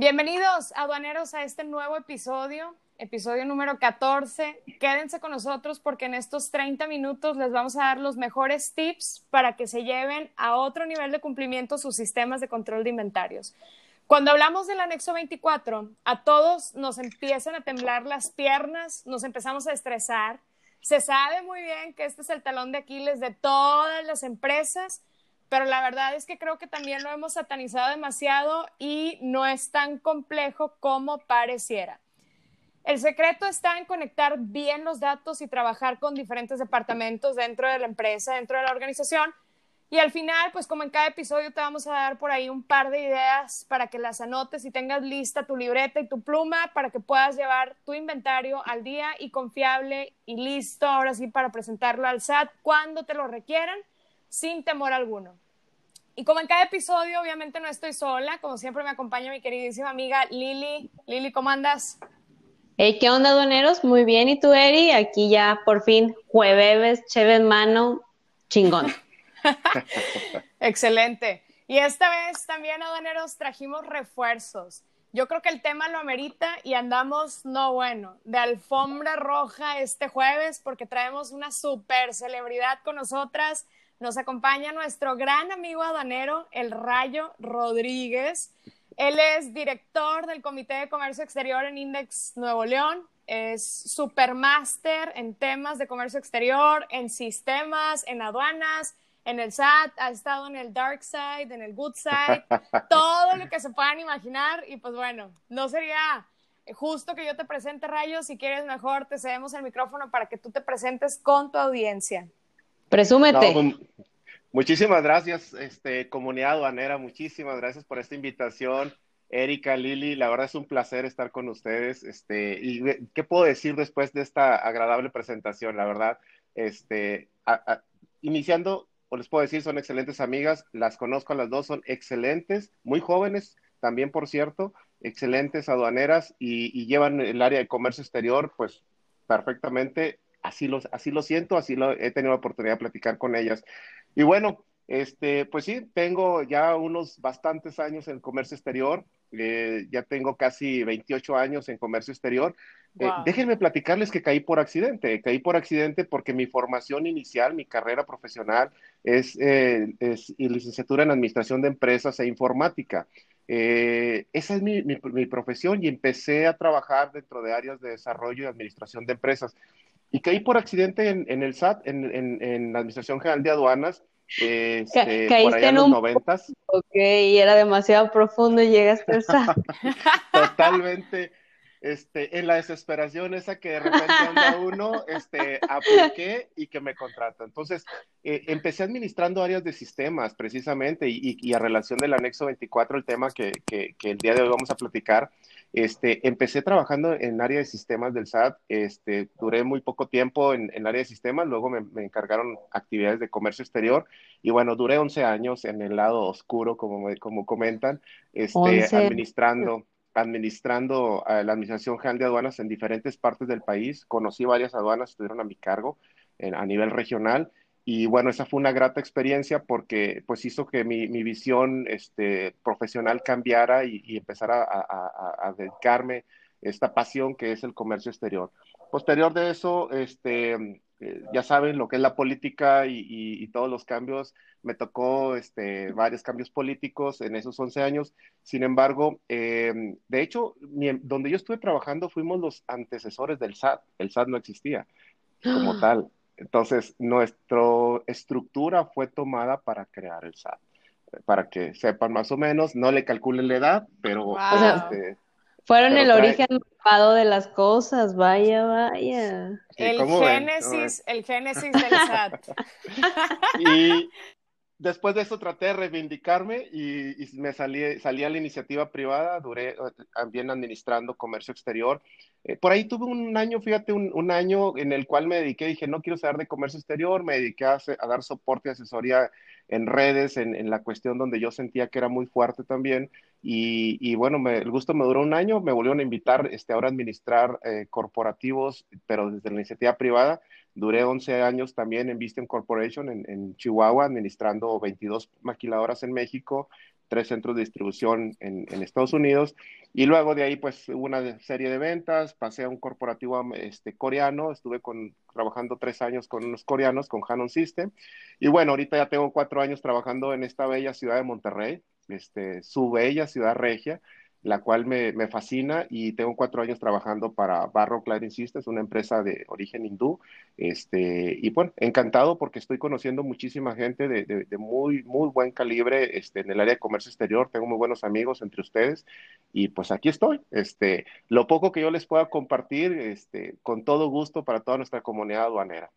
Bienvenidos, aduaneros, a este nuevo episodio, episodio número 14. Quédense con nosotros porque en estos 30 minutos les vamos a dar los mejores tips para que se lleven a otro nivel de cumplimiento sus sistemas de control de inventarios. Cuando hablamos del anexo 24, a todos nos empiezan a temblar las piernas, nos empezamos a estresar. Se sabe muy bien que este es el talón de Aquiles de todas las empresas pero la verdad es que creo que también lo hemos satanizado demasiado y no es tan complejo como pareciera. El secreto está en conectar bien los datos y trabajar con diferentes departamentos dentro de la empresa, dentro de la organización. Y al final, pues como en cada episodio te vamos a dar por ahí un par de ideas para que las anotes y tengas lista tu libreta y tu pluma para que puedas llevar tu inventario al día y confiable y listo ahora sí para presentarlo al SAT cuando te lo requieran sin temor alguno. Y como en cada episodio, obviamente no estoy sola, como siempre me acompaña mi queridísima amiga Lili. Lili, ¿cómo andas? Hey, ¿qué onda, doneros? Muy bien, ¿y tú, Eri? Aquí ya por fin, jueves, cheve en mano, chingón. Excelente. Y esta vez también, aduaneros, trajimos refuerzos. Yo creo que el tema lo amerita y andamos, no bueno, de alfombra roja este jueves porque traemos una super celebridad con nosotras nos acompaña nuestro gran amigo aduanero, el Rayo Rodríguez. Él es director del Comité de Comercio Exterior en Index Nuevo León. Es supermaster en temas de comercio exterior, en sistemas, en aduanas, en el SAT, ha estado en el dark side, en el good side, todo lo que se puedan imaginar. Y pues bueno, no sería justo que yo te presente, Rayo. Si quieres mejor, te cedemos el micrófono para que tú te presentes con tu audiencia. Presúmete. Pues, muchísimas gracias, este, comunidad aduanera, muchísimas gracias por esta invitación. Erika, Lili, la verdad es un placer estar con ustedes. Este, y qué puedo decir después de esta agradable presentación, la verdad, este, iniciando, o les puedo decir, son excelentes amigas, las conozco a las dos, son excelentes, muy jóvenes también, por cierto, excelentes aduaneras y, y llevan el área de comercio exterior, pues perfectamente así lo, así lo siento, así lo he tenido la oportunidad de platicar con ellas. Y bueno, este, pues sí, tengo ya unos bastantes años en comercio exterior, eh, ya tengo casi 28 años en comercio exterior. Eh, déjenme platicarles que caí por accidente, caí por accidente porque mi formación inicial, mi carrera profesional es, eh, es licenciatura en administración de empresas e informática. esa es mi, mi, profesión y empecé a trabajar dentro de áreas de desarrollo y administración de empresas y caí por accidente en, el SAT, en, la Administración General de Aduanas, este, por allá en los noventas. Ok, era demasiado profundo y llegaste al SAT. Totalmente. Este, en la desesperación esa que de repente anda uno, este, apliqué y que me contrata. Entonces, eh, empecé administrando áreas de sistemas, precisamente, y, a relación del anexo 24, el tema que, que, que, el día de hoy vamos a platicar, este, empecé trabajando en área de sistemas del SAT, este, duré muy poco tiempo en, en área de sistemas, luego me, encargaron actividades de comercio exterior y bueno, duré 11 años en el lado oscuro, como, como comentan, este, administrando administrando a la Administración General de Aduanas en diferentes partes del país. Conocí varias aduanas, estuvieron a mi cargo a nivel regional y bueno, esa fue una grata experiencia porque pues hizo que mi, visión este, profesional cambiara y, empezara a, dedicarme esta pasión que es el comercio exterior. Posterior de eso, este, eh, ya saben lo que es la política y, todos los cambios. Me tocó este, varios cambios políticos en esos 11 años. Sin embargo, eh, de hecho, donde yo estuve trabajando fuimos los antecesores del SAT. El SAT no existía como tal. Entonces, nuestra estructura fue tomada para crear el SAT. Para que sepan más o menos, no le calculen la edad, pero... Este, fueron el origen de las cosas, vaya, vaya. el génesis, el génesis del SAT. y después de eso traté de reivindicarme y, me salí, salí a la iniciativa privada, duré eh, también administrando comercio exterior. Eh, por ahí tuve un año, fíjate, un, año en el cual me dediqué, dije, no quiero saber de comercio exterior, me dediqué a, dar soporte y asesoría en redes, en, la cuestión donde yo sentía que era muy fuerte también. Y, bueno, el gusto me duró un año, me volvieron a invitar este, ahora a administrar eh, corporativos, pero desde la iniciativa privada. Duré 11 años también en Vistem Corporation en, Chihuahua, administrando 22 maquiladoras en México tres centros de distribución en, en, Estados Unidos. Y luego de ahí, pues, hubo una serie de ventas, pasé a un corporativo este, coreano, estuve con, trabajando tres años con unos coreanos, con Hanon System. Y bueno, ahorita ya tengo cuatro años trabajando en esta bella ciudad de Monterrey, este, su bella ciudad regia, la cual me, me, fascina y tengo cuatro años trabajando para Barro Cladding Systems, una empresa de origen hindú. Este, y bueno, encantado porque estoy conociendo muchísima gente de, de, de, muy, muy buen calibre este, en el área de comercio exterior. Tengo muy buenos amigos entre ustedes y pues aquí estoy. Este, lo poco que yo les pueda compartir, este, con todo gusto para toda nuestra comunidad aduanera.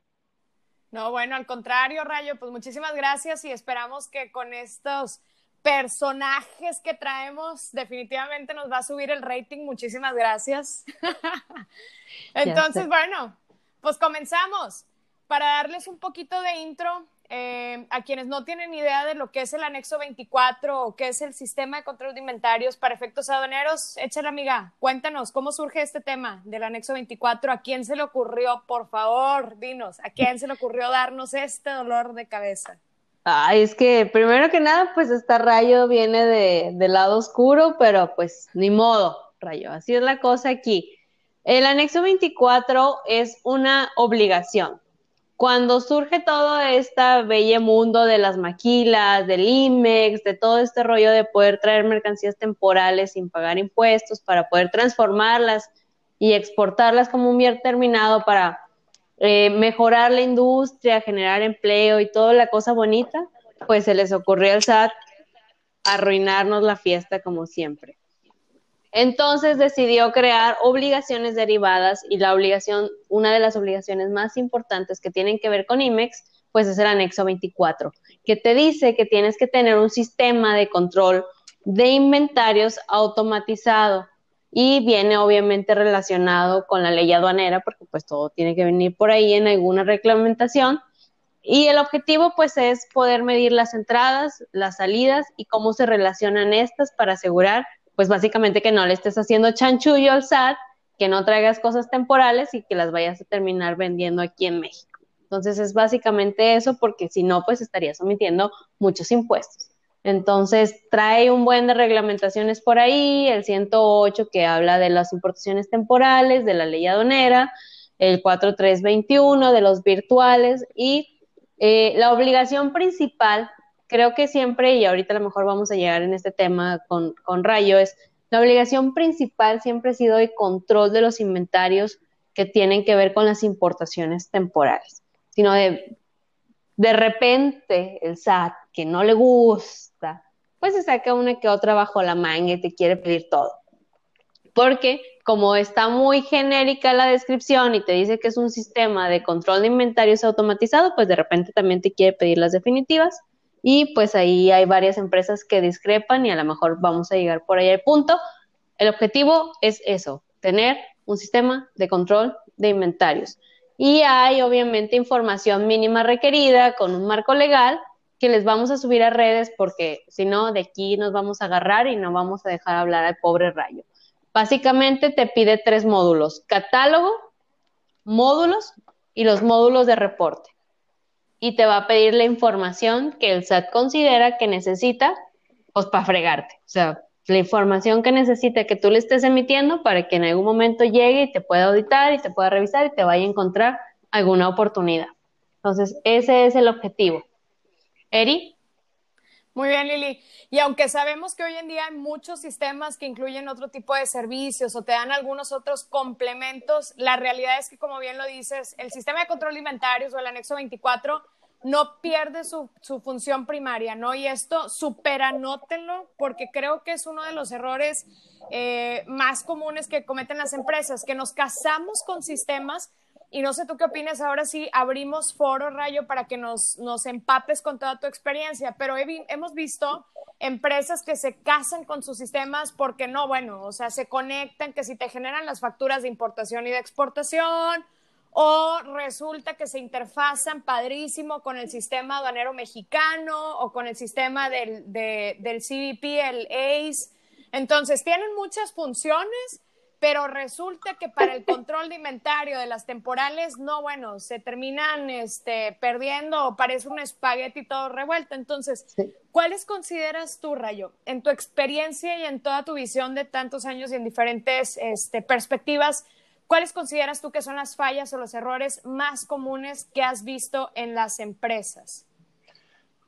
No, bueno, al contrario, Rayo, pues muchísimas gracias y esperamos que con estos personajes que traemos, definitivamente nos va a subir el rating. Muchísimas gracias. Entonces, bueno, pues comenzamos. Para darles un poquito de intro, eh, a quienes no tienen idea de lo que es el anexo 24 o qué es el sistema de control de inventarios para efectos aduaneros, échale amiga, cuéntanos cómo surge este tema del anexo 24, a quién se le ocurrió, por favor, dinos, a quién se le ocurrió darnos este dolor de cabeza. Ay, es que primero que nada, pues este rayo viene de, del lado oscuro, pero pues ni modo, rayo, así es la cosa aquí. El anexo 24 es una obligación. Cuando surge todo este bello mundo de las maquilas, del IMEX, de todo este rollo de poder traer mercancías temporales sin pagar impuestos para poder transformarlas y exportarlas como un bien terminado para eh, mejorar la industria, generar empleo y toda la cosa bonita, pues se les ocurrió al SAT arruinarnos la fiesta como siempre. Entonces decidió crear obligaciones derivadas y la obligación, una de las obligaciones más importantes que tienen que ver con IMEX, pues es el anexo 24, que te dice que tienes que tener un sistema de control de inventarios automatizado y viene obviamente relacionado con la ley aduanera, porque pues todo tiene que venir por ahí en alguna reglamentación. Y el objetivo pues es poder medir las entradas, las salidas y cómo se relacionan estas para asegurar pues básicamente que no le estés haciendo chanchullo al SAT, que no traigas cosas temporales y que las vayas a terminar vendiendo aquí en México. Entonces es básicamente eso porque si no pues estarías omitiendo muchos impuestos. Entonces, trae un buen de reglamentaciones por ahí, el 108 que habla de las importaciones temporales, de la ley aduanera, el 4321 de los virtuales y eh, la obligación principal, creo que siempre, y ahorita a lo mejor vamos a llegar en este tema con, con Rayo, es la obligación principal siempre ha sido el control de los inventarios que tienen que ver con las importaciones temporales, sino de, de repente el SAT, que no le gusta, pues se saca una que otra bajo la manga y te quiere pedir todo. Porque como está muy genérica la descripción y te dice que es un sistema de control de inventarios automatizado, pues de repente también te quiere pedir las definitivas y pues ahí hay varias empresas que discrepan y a lo mejor vamos a llegar por ahí al punto. El objetivo es eso, tener un sistema de control de inventarios. Y hay obviamente información mínima requerida con un marco legal que les vamos a subir a redes porque si no, de aquí nos vamos a agarrar y no vamos a dejar hablar al pobre rayo. Básicamente te pide tres módulos, catálogo, módulos y los módulos de reporte. Y te va a pedir la información que el SAT considera que necesita, pues para fregarte. O sea, la información que necesita que tú le estés emitiendo para que en algún momento llegue y te pueda auditar y te pueda revisar y te vaya a encontrar alguna oportunidad. Entonces, ese es el objetivo. Eri. Muy bien, Lili. Y aunque sabemos que hoy en día hay muchos sistemas que incluyen otro tipo de servicios o te dan algunos otros complementos, la realidad es que, como bien lo dices, el sistema de control de inventarios o el anexo 24 no pierde su, función primaria, ¿no? Y esto, superanótenlo, porque creo que es uno de los errores eh, más comunes que cometen las empresas, que nos casamos con sistemas y no sé tú qué opinas, ahora sí abrimos foro, Rayo, para que nos, nos empapes con toda tu experiencia, pero hemos visto empresas que se casan con sus sistemas porque no, bueno, o sea, se conectan, que si te generan las facturas de importación y de exportación, o resulta que se interfazan padrísimo con el sistema aduanero mexicano o con el sistema del, del CBP, el ACE. Entonces, tienen muchas funciones pero resulta que para el control de inventario de las temporales, no, bueno, se terminan este, perdiendo o parece un espagueti todo revuelto. Entonces, ¿cuáles consideras tú, Rayo, en tu experiencia y en toda tu visión de tantos años y en diferentes este, perspectivas, cuáles consideras tú que son las fallas o los errores más comunes que has visto en las empresas?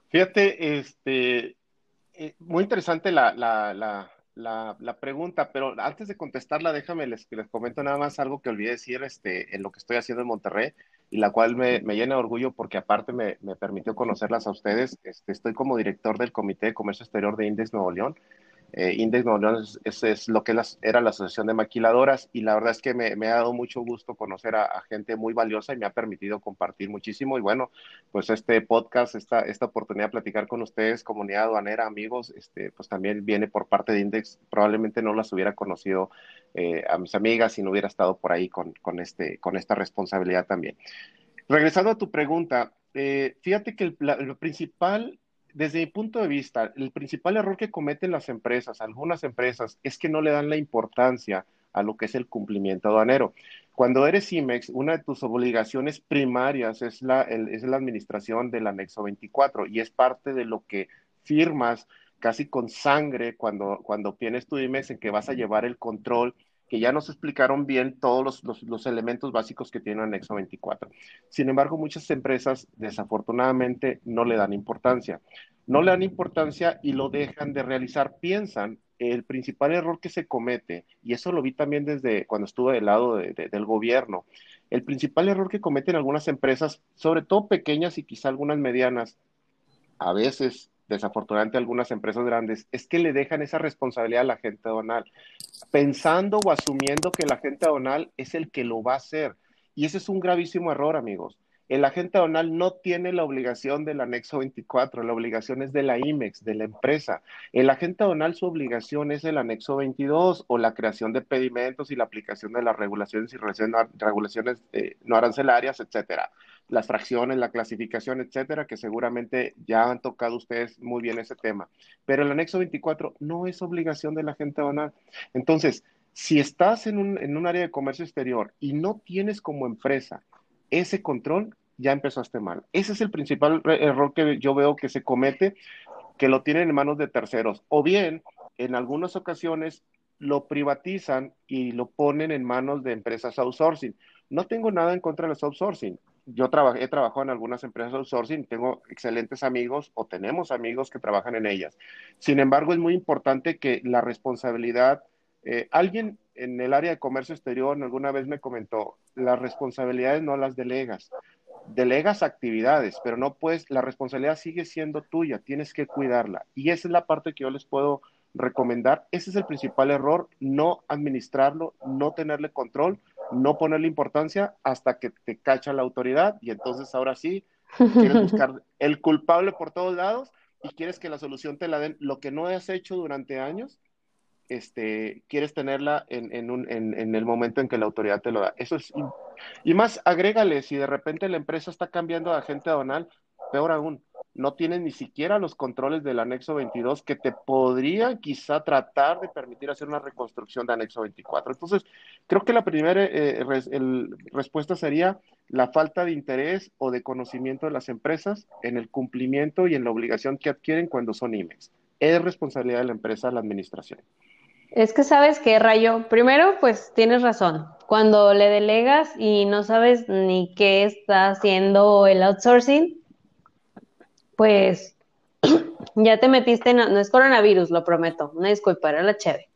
Fíjate, este, eh, muy interesante la, la, la, pregunta, pero antes de contestarla, déjame les, les comento nada más algo que olvidé decir este, en lo que estoy haciendo en Monterrey y la cual me, me llena de orgullo porque aparte me, me, permitió conocerlas a ustedes. Este, estoy como director del Comité de Comercio Exterior de Index Nuevo León eh, Index es, es, lo que era la Asociación de Maquiladoras y la verdad es que me, ha dado mucho gusto conocer a, gente muy valiosa y me ha permitido compartir muchísimo y bueno, pues este podcast, esta, esta oportunidad de platicar con ustedes, comunidad aduanera, amigos, este, pues también viene por parte de Index, probablemente no las hubiera conocido eh, a mis amigas si no hubiera estado por ahí con, con, este, con esta responsabilidad también. Regresando a tu pregunta, eh, fíjate que el, lo principal desde mi punto de vista, el principal error que cometen las empresas, algunas empresas, es que no le dan la importancia a lo que es el cumplimiento aduanero. Cuando eres IMEX, una de tus obligaciones primarias es la, es la administración del anexo 24 y es parte de lo que firmas casi con sangre cuando, cuando obtienes tu IMEX en que vas a llevar el control que ya nos explicaron bien todos los, elementos básicos que tiene Anexo 24. Sin embargo, muchas empresas desafortunadamente no le dan importancia. No le dan importancia y lo dejan de realizar. Piensan el principal error que se comete, y eso lo vi también desde cuando estuve del lado del gobierno, el principal error que cometen algunas empresas, sobre todo pequeñas y quizá algunas medianas, a veces desafortunadamente algunas empresas grandes, es que le dejan esa responsabilidad a la gente aduanal, pensando o asumiendo que la gente aduanal es el que lo va a hacer. Y ese es un gravísimo error, amigos. El agente aduanal no tiene la obligación del anexo 24, la obligación es de la IMEX, de la empresa. El agente aduanal su obligación es el anexo 22 o la creación de pedimentos y la aplicación de las regulaciones y regulaciones eh, no arancelarias, etcétera las fracciones, la clasificación, etcétera, que seguramente ya han tocado ustedes muy bien ese tema. Pero el anexo 24 no es obligación de la gente aduanal. Entonces, si estás en un, en un área de comercio exterior y no tienes como empresa ese control, ya empezaste mal. Ese es el principal error que yo veo que se comete, que lo tienen en manos de terceros. O bien, en algunas ocasiones, lo privatizan y lo ponen en manos de empresas outsourcing. No tengo nada en contra de los outsourcing yo he trabajado en algunas empresas outsourcing, tengo excelentes amigos o tenemos amigos que trabajan en ellas. Sin embargo, es muy importante que la responsabilidad, eh, alguien en el área de comercio exterior alguna vez me comentó, las responsabilidades no las delegas, delegas actividades, pero no puedes, la responsabilidad sigue siendo tuya, tienes que cuidarla. Y esa es la parte que yo les puedo recomendar. Ese es el principal error, no administrarlo, no tenerle control no ponerle importancia hasta que te cacha la autoridad y entonces ahora sí quieres buscar el culpable por todos lados y quieres que la solución te la den. Lo que no has hecho durante años, este, quieres tenerla en, un, en, el momento en que la autoridad te lo da. Eso es. Y más, agrégale, si de repente la empresa está cambiando de agente aduanal, peor aún, no tienes ni siquiera los controles del anexo 22 que te podrían quizá tratar de permitir hacer una reconstrucción de anexo 24. Entonces, creo que la primera eh, respuesta sería la falta de interés o de conocimiento de las empresas en el cumplimiento y en la obligación que adquieren cuando son IMEX. Es responsabilidad de la empresa la administración. Es que sabes que, Rayo, primero, pues tienes razón. Cuando le delegas y no sabes ni qué está haciendo el outsourcing, pues ya te metiste en, no es coronavirus, lo prometo, una disculpa, era la chévere.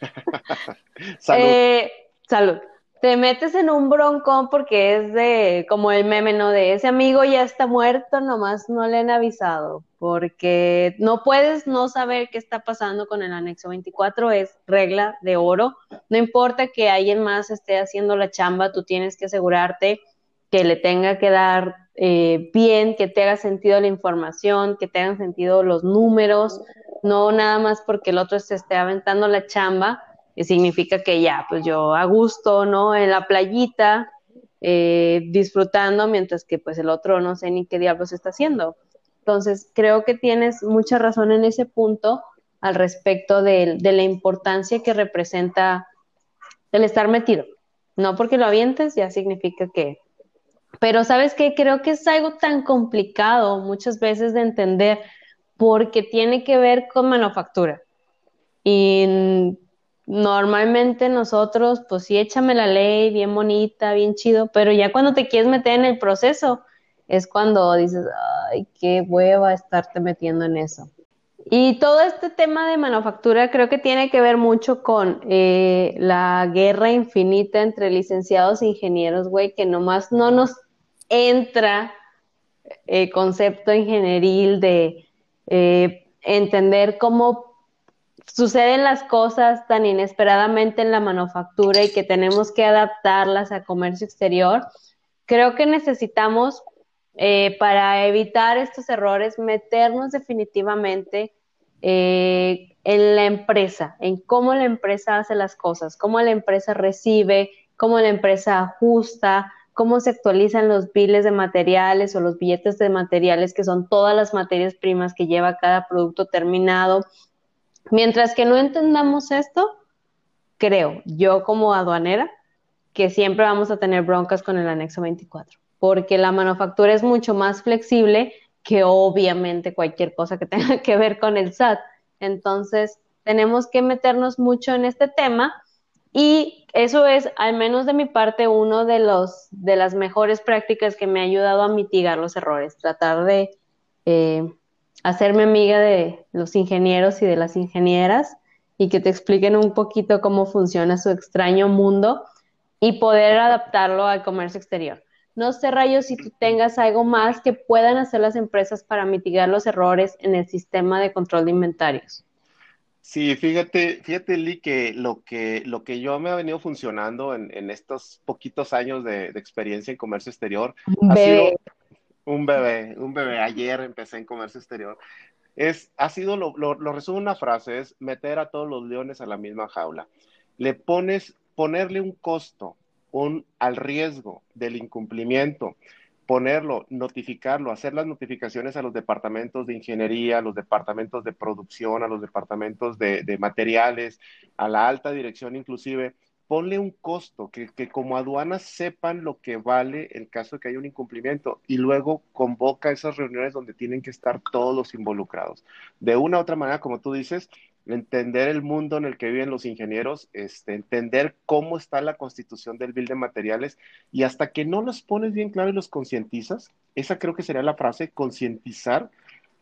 salud. Eh, salud. Te metes en un broncón porque es de, como el meme, ¿no? De ese amigo ya está muerto, nomás no le han avisado, porque no puedes no saber qué está pasando con el anexo 24, es regla de oro. No importa que alguien más esté haciendo la chamba, tú tienes que asegurarte que le tenga que dar eh, bien, que te haga sentido la información, que te hagan sentido los números, no nada más porque el otro se esté aventando la chamba, significa que ya, pues yo a gusto, ¿no? En la playita, eh, disfrutando, mientras que pues el otro no sé ni qué diablos está haciendo. Entonces, creo que tienes mucha razón en ese punto al respecto de, de la importancia que representa el estar metido. No porque lo avientes ya significa que... Pero sabes que creo que es algo tan complicado muchas veces de entender porque tiene que ver con manufactura. Y normalmente nosotros, pues sí, échame la ley, bien bonita, bien chido, pero ya cuando te quieres meter en el proceso, es cuando dices, ay, qué hueva estarte metiendo en eso. Y todo este tema de manufactura creo que tiene que ver mucho con eh, la guerra infinita entre licenciados e ingenieros, güey, que nomás no nos entra el eh, concepto ingenieril de eh, entender cómo suceden las cosas tan inesperadamente en la manufactura y que tenemos que adaptarlas a comercio exterior. Creo que necesitamos, para evitar estos errores, meternos definitivamente eh, en la empresa, en cómo la empresa hace las cosas, cómo la empresa recibe, cómo la empresa ajusta, cómo se actualizan los biles de materiales o los billetes de materiales, que son todas las materias primas que lleva cada producto terminado. Mientras que no entendamos esto, creo, yo como aduanera, que siempre vamos a tener broncas con el anexo 24, porque la manufactura es mucho más flexible que obviamente cualquier cosa que tenga que ver con el SAT. Entonces, tenemos que meternos mucho en este tema y eso es, al menos de mi parte, uno de los de las mejores prácticas que me ha ayudado a mitigar los errores, tratar de eh, hacerme amiga de los ingenieros y de las ingenieras y que te expliquen un poquito cómo funciona su extraño mundo y poder adaptarlo al comercio exterior. No sé, Rayo, si tú tengas algo más que puedan hacer las empresas para mitigar los errores en el sistema de control de inventarios. Sí, fíjate, fíjate, Lee, que lo que, lo que yo me ha venido funcionando en, estos poquitos años de, experiencia en comercio exterior ha sido un bebé, un bebé. Ayer empecé en comercio exterior. Es, ha sido, lo, lo, lo resumo una frase, es meter a todos los leones a la misma jaula. Le pones, ponerle un costo un, al riesgo del incumplimiento, ponerlo, notificarlo, hacer las notificaciones a los departamentos de ingeniería, a los departamentos de producción, a los departamentos de, materiales, a la alta dirección inclusive, ponle un costo, que, que, como aduanas sepan lo que vale en caso de que haya un incumplimiento y luego convoca esas reuniones donde tienen que estar todos los involucrados. De una u otra manera, como tú dices, entender el mundo en el que viven los ingenieros, este, entender cómo está la constitución del bill de materiales y hasta que no los pones bien claro y los concientizas, esa creo que sería la frase, concientizar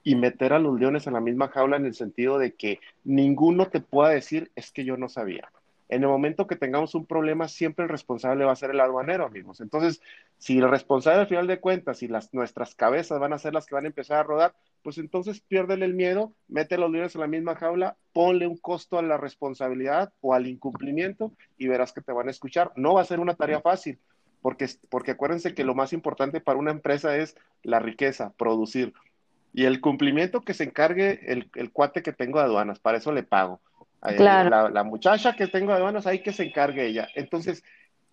y meter a los leones en la misma jaula en el sentido de que ninguno te pueda decir es que yo no sabía. En el momento que tengamos un problema, siempre el responsable va a ser el aduanero, amigos. Entonces, si el responsable al final de cuentas y las, nuestras cabezas van a ser las que van a empezar a rodar, pues entonces piérdele el miedo, mete los leones en la misma jaula, ponle un costo a la responsabilidad o al incumplimiento y verás que te van a escuchar. No va a ser una tarea fácil, porque, porque acuérdense que lo más importante para una empresa es la riqueza, producir. Y el cumplimiento que se encargue el, el cuate que tengo de aduanas, para eso le pago. Eh, la, la, muchacha que tengo de aduanas, hay que se encargue ella. Entonces,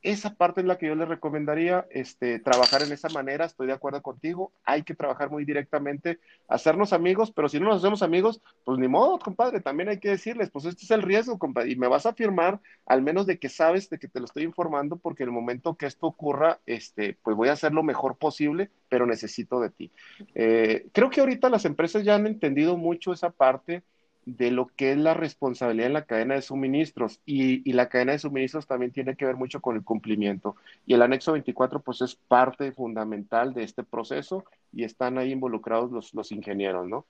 esa parte es la que yo le recomendaría, este, trabajar en esa manera, estoy de acuerdo contigo, hay que trabajar muy directamente, hacernos amigos, pero si no nos hacemos amigos, pues ni modo, compadre, también hay que decirles, pues este es el riesgo, compadre, y me vas a firmar, al menos de que sabes de que te lo estoy informando, porque en el momento que esto ocurra, este, pues voy a hacer lo mejor posible, pero necesito de ti. Eh, creo que ahorita las empresas ya han entendido mucho esa parte, de lo que es la responsabilidad en la cadena de suministros y, la cadena de suministros también tiene que ver mucho con el cumplimiento y el anexo 24 pues es parte fundamental de este proceso y están ahí involucrados los, los ingenieros, ¿no?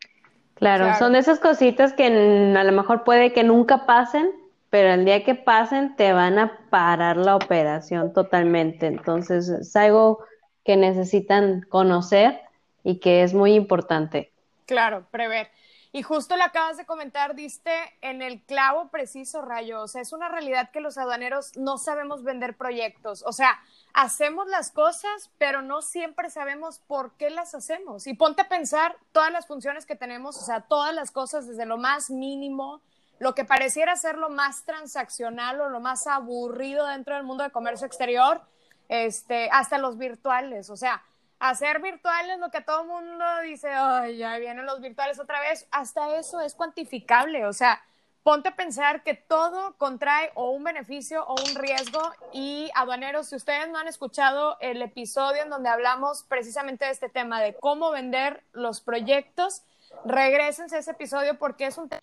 Claro, son de esas cositas que a lo mejor puede que nunca pasen, pero el día que pasen te van a parar la operación totalmente. Entonces es algo que necesitan conocer y que es muy importante. Claro, prever. Y justo lo acabas de comentar, diste en el clavo preciso, Rayo. O sea, es una realidad que los aduaneros no sabemos vender proyectos. O sea, hacemos las cosas, pero no siempre sabemos por qué las hacemos. Y ponte a pensar todas las funciones que tenemos, o sea, todas las cosas desde lo más mínimo, lo que pareciera ser lo más transaccional o lo más aburrido dentro del mundo de comercio exterior, este, hasta los virtuales. O sea, hacer virtuales lo que todo mundo dice, ay, ya vienen los virtuales otra vez, hasta eso es cuantificable, o sea, ponte a pensar que todo contrae o un beneficio o un riesgo y aduaneros, si ustedes no han escuchado el episodio en donde hablamos precisamente de este tema de cómo vender los proyectos, regresense a ese episodio porque es un tema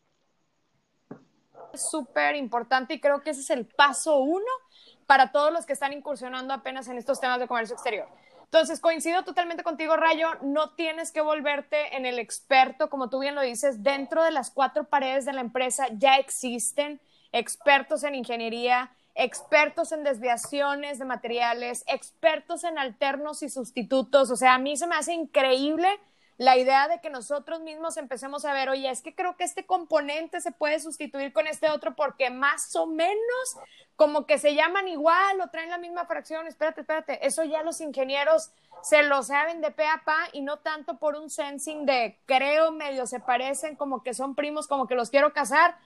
súper importante y creo que ese es el paso uno para todos los que están incursionando apenas en estos temas de comercio exterior. Entonces, coincido totalmente contigo, Rayo, no tienes que volverte en el experto, como tú bien lo dices, dentro de las cuatro paredes de la empresa ya existen expertos en ingeniería, expertos en desviaciones de materiales, expertos en alternos y sustitutos. O sea, a mí se me hace increíble la idea de que nosotros mismos empecemos a ver, oye, es que creo que este componente se puede sustituir con este otro porque más o menos como que se llaman igual o traen la misma fracción, espérate, espérate, eso ya los ingenieros se lo saben de pe a pa y no tanto por un sensing de creo medio se parecen, como que son primos, como que los quiero casar.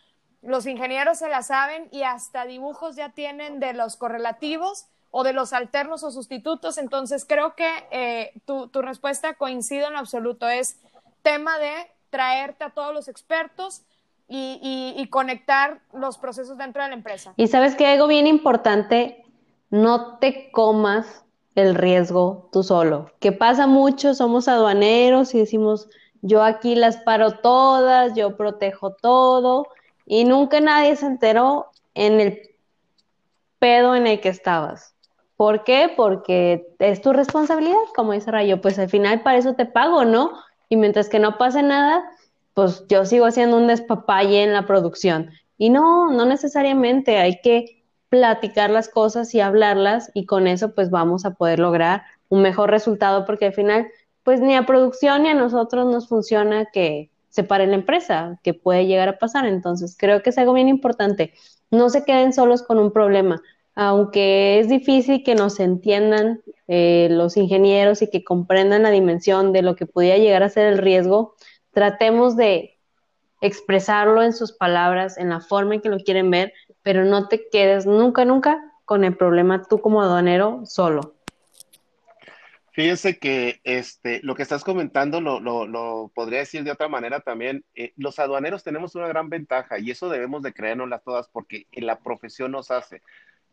Los ingenieros se la saben y hasta dibujos ya tienen de los correlativos o de los alternos o sustitutos. Entonces, creo que eh, tu, tu, respuesta coincide en absoluto. Es tema de traerte a todos los expertos y, y, conectar los procesos dentro de la empresa. Y sabes que algo bien importante, no te comas el riesgo tú solo. Que pasa mucho, somos aduaneros y decimos, yo aquí las paro todas, yo protejo todo, y nunca nadie se enteró en el pedo en el que estabas. ¿Por qué? Porque es tu responsabilidad, como dice Rayo, pues al final para eso te pago, ¿no? Y mientras que no pase nada, pues yo sigo haciendo un despapalle en la producción. Y no, no necesariamente, hay que platicar las cosas y hablarlas y con eso pues vamos a poder lograr un mejor resultado porque al final pues ni a producción ni a nosotros nos funciona que se pare la empresa, que puede llegar a pasar. Entonces creo que es algo bien importante. No se queden solos con un problema aunque es difícil que nos entiendan eh, los ingenieros y que comprendan la dimensión de lo que pudiera llegar a ser el riesgo, tratemos de expresarlo en sus palabras, en la forma en que lo quieren ver, pero no te quedes nunca, nunca con el problema tú como aduanero solo. Fíjense que este, lo que estás comentando lo, lo, podría decir de otra manera también. Eh, los aduaneros tenemos una gran ventaja y eso debemos de creérnoslas todas porque la profesión nos hace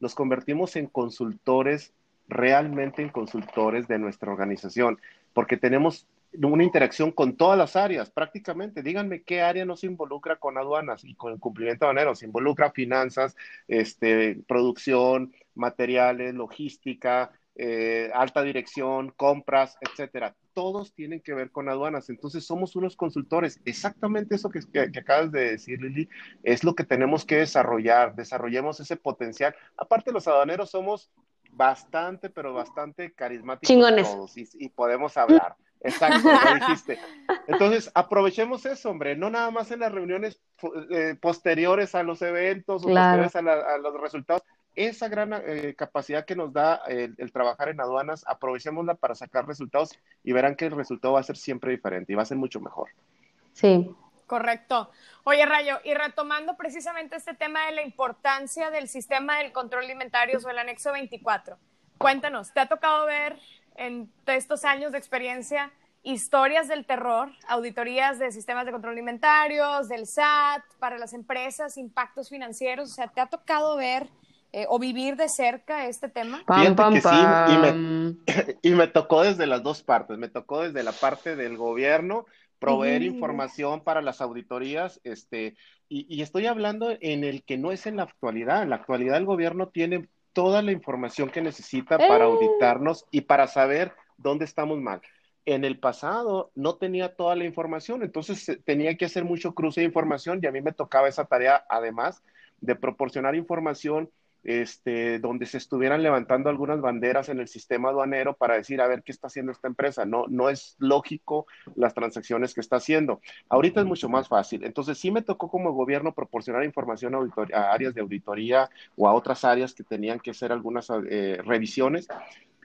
nos convertimos en consultores, realmente en consultores de nuestra organización, porque tenemos una interacción con todas las áreas, prácticamente. Díganme qué área no se involucra con aduanas y con el cumplimiento aduanero. Se involucra finanzas, este, producción, materiales, logística, eh, alta dirección, compras, etcétera. Todos tienen que ver con aduanas. Entonces somos unos consultores. Exactamente eso que, que, acabas de decir, Lili, es lo que tenemos que desarrollar. Desarrollemos ese potencial. Aparte, los aduaneros somos bastante, pero bastante carismáticos Chingones. todos y, podemos hablar. Exacto, lo dijiste. Entonces, aprovechemos eso, hombre, no nada más en las reuniones eh, posteriores a los eventos o posteriores a, los resultados, esa gran eh, capacidad que nos da el, trabajar en aduanas, aprovechémosla para sacar resultados y verán que el resultado va a ser siempre diferente y va a ser mucho mejor. Sí. Correcto. Oye, Rayo, y retomando precisamente este tema de la importancia del sistema del control de inventarios o el anexo 24, cuéntanos, ¿te ha tocado ver en estos años de experiencia historias del terror, auditorías de sistemas de control de inventarios, del SAT, para las empresas, impactos financieros? O sea, ¿te ha tocado ver eh, o vivir de cerca este tema? Fíjate que sí, y me, tocó desde las dos partes, me tocó desde la parte del gobierno, proveer información para las auditorías, este, y, y, estoy hablando en el que no es en la actualidad, en la actualidad el gobierno tiene toda la información que necesita para ¡Eh! auditarnos y para saber dónde estamos mal. En el pasado no tenía toda la información, entonces eh, tenía que hacer mucho cruce de información y a mí me tocaba esa tarea, además de proporcionar información este, donde se estuvieran levantando algunas banderas en el sistema aduanero para decir, a ver, ¿qué está haciendo esta empresa? No, no es lógico las transacciones que está haciendo. Ahorita es mucho más fácil. Entonces, sí me tocó como gobierno proporcionar información a, áreas de auditoría o a otras áreas que tenían que hacer algunas eh, revisiones.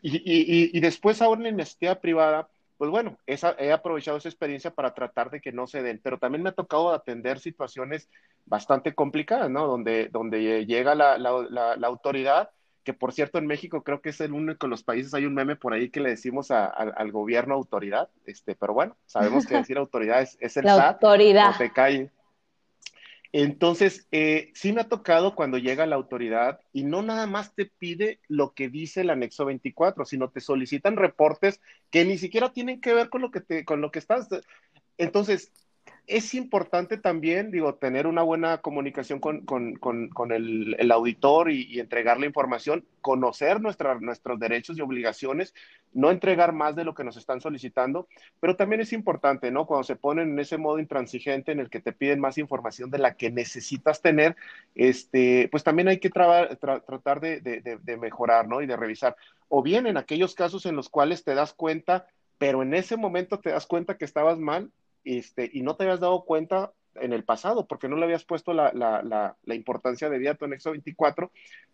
Y, después ahora en la iniciativa privada, pues bueno, he aprovechado esa experiencia para tratar de que no se den, pero también me ha tocado atender situaciones bastante complicadas, ¿no? Donde, donde llega la, la, autoridad, que por cierto en México creo que es el único de los países, hay un meme por ahí que le decimos al gobierno autoridad, este, pero bueno, sabemos que decir autoridad es, el la autoridad. te cae. Entonces, eh, sí me ha tocado cuando llega la autoridad y no nada más te pide lo que dice el anexo 24, sino te solicitan reportes que ni siquiera tienen que ver con lo que te, con lo que estás. Entonces, es importante también, digo, tener una buena comunicación con, el, auditor y, entregar la información, conocer nuestros derechos y obligaciones, no entregar más de lo que nos están solicitando, pero también es importante, ¿no? Cuando se ponen en ese modo intransigente en el que te piden más información de la que necesitas tener, este, pues también hay que tratar de, de mejorar, ¿no? Y de revisar. O bien en aquellos casos en los cuales te das cuenta pero en ese momento te das cuenta que estabas mal este, y no te habías dado cuenta en el pasado, porque no le habías puesto la, importancia de vida a tu anexo 24,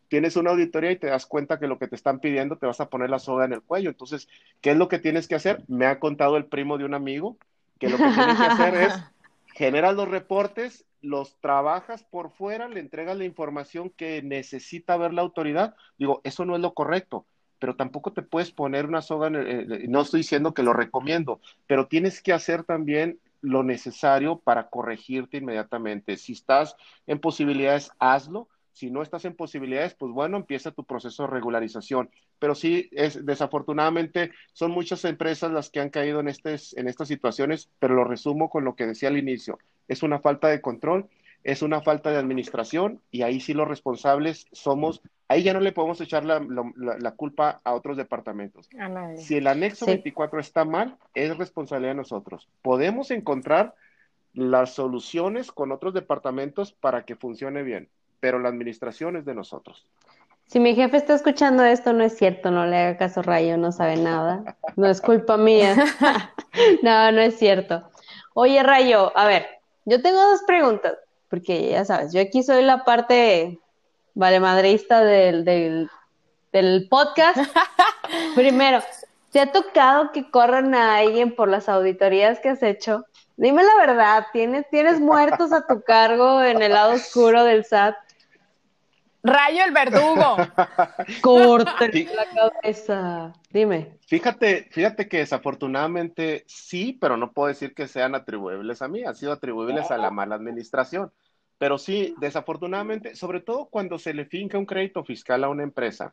tienes una auditoría y te das cuenta que lo que te están pidiendo te vas a poner la soga en el cuello. Entonces, ¿qué es lo que tienes que hacer? Me ha contado el primo de un amigo que lo que tienes que hacer es generar los reportes, los trabajas por fuera, le entregas la información que necesita ver la autoridad. Digo, eso no es lo correcto pero tampoco te puedes poner una soga, en el, no estoy diciendo que lo recomiendo, pero tienes que hacer también lo necesario para corregirte inmediatamente. Si estás en posibilidades, hazlo. Si no estás en posibilidades, pues bueno, empieza tu proceso de regularización. Pero sí, es, desafortunadamente son muchas empresas las que han caído en, en estas situaciones, pero lo resumo con lo que decía al inicio. Es una falta de control es una falta de administración y ahí sí los responsables somos, ahí ya no le podemos echar la, culpa a otros departamentos. si el anexo 24 está mal, es responsabilidad de nosotros. Podemos encontrar las soluciones con otros departamentos para que funcione bien, pero la administración es de nosotros. Si mi jefe está escuchando esto, no es cierto, no le haga caso Rayo, no sabe nada, no es culpa mía. no, no es cierto. Oye, Rayo, a ver, yo tengo dos preguntas porque ya sabes, yo aquí soy la parte valemadrista del, del, del podcast. Primero, ¿te ha tocado que corran a alguien por las auditorías que has hecho? Dime la verdad, ¿tienes, tienes muertos a tu cargo en el lado oscuro del SAT? Rayo el verdugo. Corte la cabeza. Dime. Fíjate, fíjate que desafortunadamente sí, pero no puedo decir que sean atribuibles a mí, han sido atribuibles a la mala administración. Pero sí, desafortunadamente, sobre todo cuando se le finca un crédito fiscal a una empresa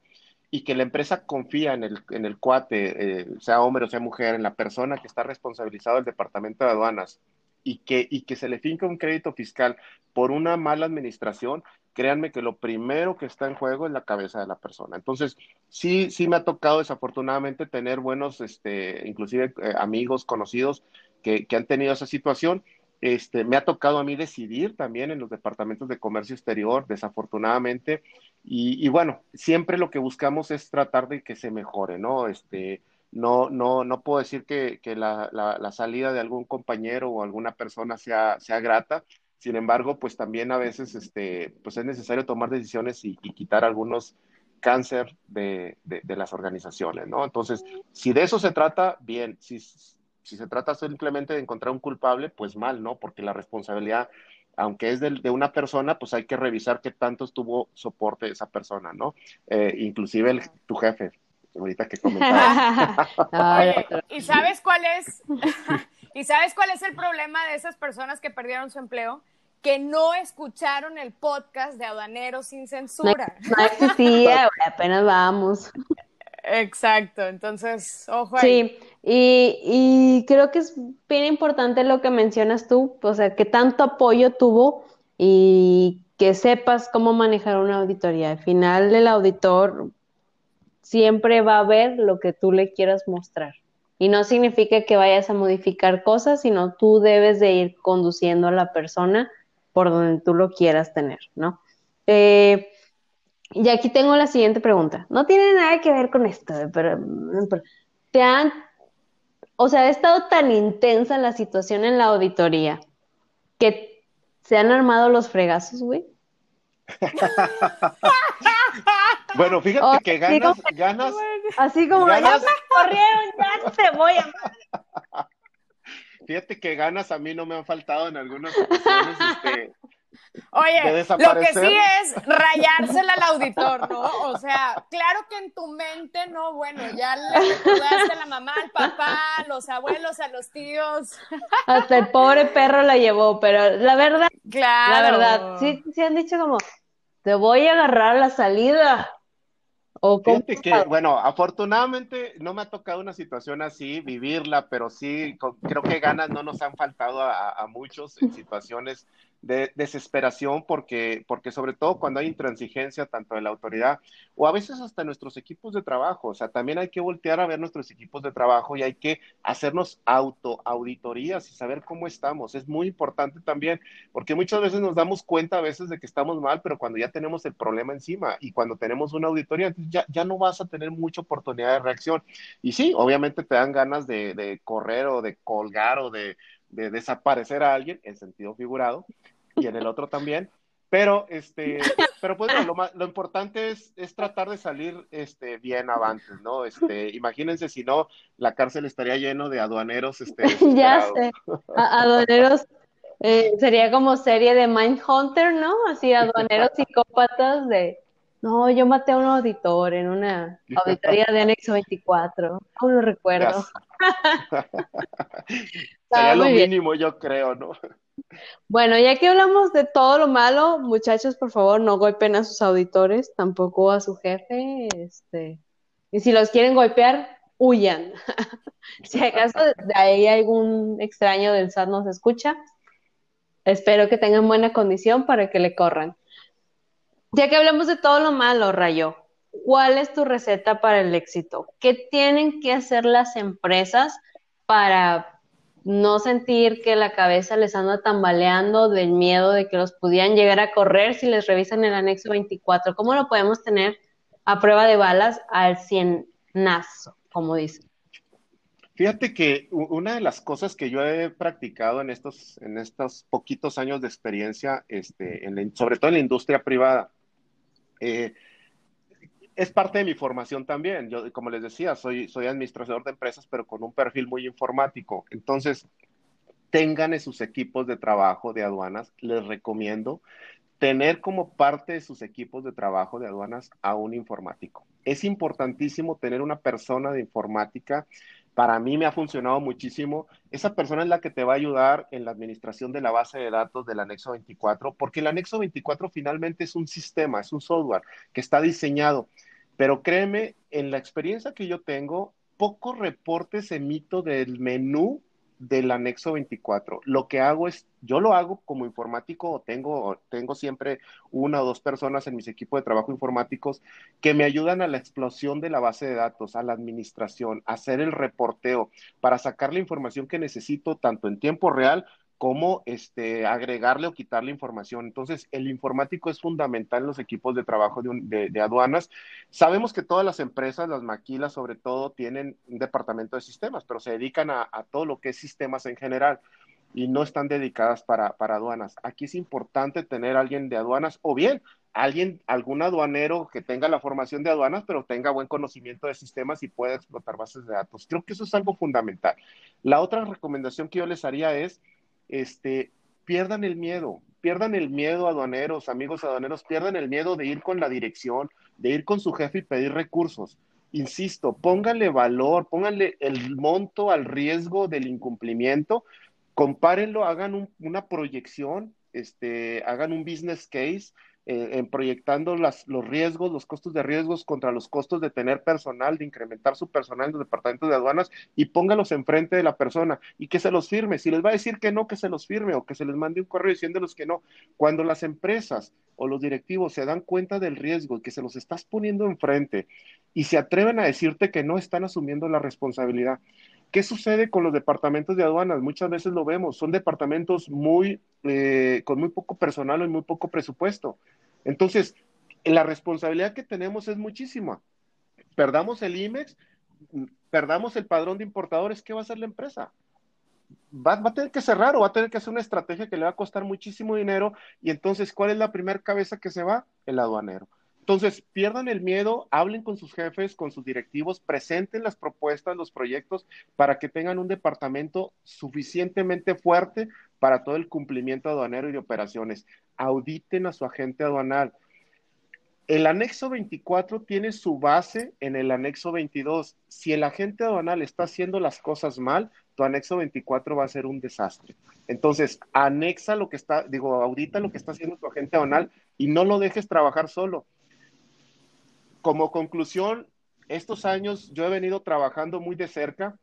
y que la empresa confía en el, en el cuate, eh, sea hombre o sea mujer, en la persona que está responsabilizado del departamento de aduanas y que, y que se le finca un crédito fiscal por una mala administración, créanme que lo primero que está en juego es la cabeza de la persona. Entonces, sí, sí me ha tocado desafortunadamente tener buenos, este, inclusive eh, amigos, conocidos que, que han tenido esa situación este, me ha tocado a mí decidir también en los departamentos de comercio exterior, desafortunadamente, y, bueno, siempre lo que buscamos es tratar de que se mejore, ¿no? Este, no, no, no puedo decir que, la, salida de algún compañero o alguna persona sea, sea grata, sin embargo, pues también a veces este, pues es necesario tomar decisiones y, quitar algunos cáncer de, de, las organizaciones, ¿no? Entonces, si de eso se trata, bien, si, si se trata simplemente de encontrar un culpable, pues mal, ¿no? Porque la responsabilidad, aunque es de, una persona, pues hay que revisar qué tanto estuvo soporte esa persona, ¿no? Eh, inclusive el, tu jefe, ahorita que comentaba. ¿y sabes cuál es? ¿Y sabes cuál es el problema de esas personas que perdieron su empleo? Que no escucharon el podcast de Aduaneros sin censura. No, existía, apenas vamos. Exacto, entonces, ojo ahí. Sí, y, y, creo que es bien importante lo que mencionas tú, o sea, que tanto apoyo tuvo y que sepas cómo manejar una auditoría. Al final el auditor siempre va a ver lo que tú le quieras mostrar. Y no significa que vayas a modificar cosas, sino tú debes de ir conduciendo a la persona por donde tú lo quieras tener, ¿no? Eh, y aquí tengo la siguiente pregunta. No tiene nada que ver con esto, pero, te han, o sea, ha estado tan intensa la situación en la auditoría que se han armado los fregazos, güey. bueno, fíjate que ganas, ganas. Así como ganas, ya corrieron, ya te voy a. Fíjate que ganas a mí no me han faltado en algunas ocasiones, este, Oye, lo que sí es rayársela al auditor, ¿no? O sea, claro que en tu mente, no, bueno, ya le recordaste a la mamá, al papá, a los abuelos, a los tíos. Hasta el pobre perro la llevó, pero la verdad, Claro. La verdad, sí, sí han dicho como, te voy a agarrar a la salida. O Fíjate que, bueno, afortunadamente no me ha tocado una situación así, vivirla, pero sí, creo que ganas no nos han faltado a, a muchos en situaciones de desesperación porque, porque sobre todo cuando hay intransigencia tanto de la autoridad o a veces hasta nuestros equipos de trabajo, o sea, también hay que voltear a ver nuestros equipos de trabajo y hay que hacernos auto auditorías y saber cómo estamos. Es muy importante también porque muchas veces nos damos cuenta a veces de que estamos mal, pero cuando ya tenemos el problema encima y cuando tenemos una auditoría, ya, ya no vas a tener mucha oportunidad de reacción. Y sí, obviamente te dan ganas de, de correr o de colgar o de de desaparecer a alguien en sentido figurado y en el otro también. Pero, este, pero pues lo, lo importante es, es, tratar de salir este, bien avantes, ¿no? Este, imagínense si no, la cárcel estaría lleno de aduaneros. Este, ya sé, aduaneros eh, sería como serie de Mindhunter, ¿no? Así, aduaneros psicópatas de, no, yo maté a un auditor en una auditoría de anexo 24, aún lo recuerdo. Sería lo mínimo, yo creo, ¿no? Bueno, ya que hablamos de todo lo malo, muchachos, por favor, no golpeen a sus auditores, tampoco a su jefe, este, y si los quieren golpear, huyan. si acaso de ahí algún extraño del SAT nos escucha, espero que tengan buena condición para que le corran. Ya que hablamos de todo lo malo, Rayo, ¿cuál es tu receta para el éxito? ¿Qué tienen que hacer las empresas para no sentir que la cabeza les anda tambaleando del miedo de que los pudieran llegar a correr si les revisan el anexo 24. ¿Cómo lo podemos tener a prueba de balas al cienazo, como dicen? Fíjate que una de las cosas que yo he practicado en estos, en estos poquitos años de experiencia, este, sobre todo en la industria privada, eh, es parte de mi formación también. Yo, como les decía, soy, soy administrador de empresas, pero con un perfil muy informático. Entonces, tengan en sus equipos de trabajo de aduanas, les recomiendo tener como parte de sus equipos de trabajo de aduanas a un informático. Es importantísimo tener una persona de informática. Para mí me ha funcionado muchísimo. Esa persona es la que te va a ayudar en la administración de la base de datos del anexo 24, porque el anexo 24 finalmente es un sistema, es un software que está diseñado pero créeme, en la experiencia que yo tengo, pocos reportes emito del menú del anexo 24. Lo que hago es, yo lo hago como informático tengo, tengo siempre una o dos personas en mis equipos de trabajo informáticos que me ayudan a la explosión de la base de datos, a la administración, a hacer el reporteo para sacar la información que necesito tanto en tiempo real cómo este, agregarle o quitarle información. Entonces, el informático es fundamental en los equipos de trabajo de, aduanas. Sabemos que todas las empresas, las maquilas sobre todo, tienen un departamento de sistemas, pero se dedican a, todo lo que es sistemas en general y no están dedicadas para, para, aduanas. Aquí es importante tener alguien de aduanas o bien alguien, algún aduanero que tenga la formación de aduanas, pero tenga buen conocimiento de sistemas y pueda explotar bases de datos. Creo que eso es algo fundamental. La otra recomendación que yo les haría es este, pierdan el miedo, pierdan el miedo aduaneros, amigos aduaneros, pierdan el miedo de ir con la dirección, de ir con su jefe y pedir recursos. Insisto, pónganle valor, pónganle el monto al riesgo del incumplimiento, compárenlo, hagan una proyección, este, hagan un business case eh, en proyectando las, los riesgos, los costos de riesgos contra los costos de tener personal, de incrementar su personal en los departamentos de aduanas y póngalos enfrente de la persona y que se los firme. Si les va a decir que no, que se los firme o que se les mande un correo diciéndoles que no. Cuando las empresas o los directivos se dan cuenta del riesgo y que se los estás poniendo enfrente y se atreven a decirte que no están asumiendo la responsabilidad. ¿Qué sucede con los departamentos de aduanas? Muchas veces lo vemos, son departamentos muy, eh, con muy poco personal y muy poco presupuesto. Entonces, la responsabilidad que tenemos es muchísima. Perdamos el IMEX, perdamos el padrón de importadores, ¿qué va a hacer la empresa? Va, va, a tener que cerrar o va a tener que hacer una estrategia que le va a costar muchísimo dinero. Y entonces, ¿cuál es la primera cabeza que se va? El aduanero. Entonces, pierdan el miedo, hablen con sus jefes, con sus directivos, presenten las propuestas, los proyectos, para que tengan un departamento suficientemente fuerte para todo el cumplimiento aduanero y de operaciones. Auditen a su agente aduanal. el anexo 24 tiene su base en el anexo 22. Si el agente aduanal está haciendo las cosas mal, tu anexo 24 va a ser un desastre. Entonces, anexa lo que está, digo, audita lo que está haciendo tu agente aduanal y no lo dejes trabajar solo. Como conclusión, estos años yo he venido trabajando muy de cerca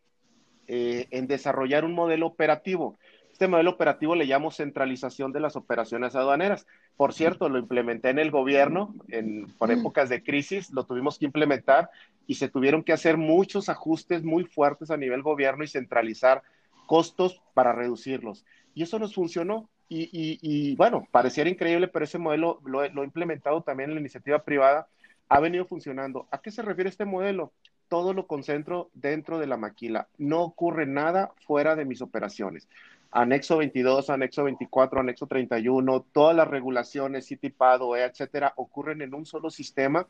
eh, en desarrollar un modelo operativo. Este modelo operativo le llamo centralización de las operaciones aduaneras. Por cierto, lo implementé en el gobierno en, por épocas de crisis, lo tuvimos que implementar y se tuvieron que hacer muchos ajustes muy fuertes a nivel gobierno y centralizar costos para reducirlos. Y eso nos funcionó. Y, bueno, pareciera increíble, pero ese modelo lo, lo he implementado también en la iniciativa privada. Ha venido funcionando. ¿A qué se refiere este modelo? todo lo concentro dentro de la maquila. No ocurre nada fuera de mis operaciones anexo 22, anexo 24, anexo 31, todas las regulaciones, CITIPADO, etcétera, ocurren en un solo sistema,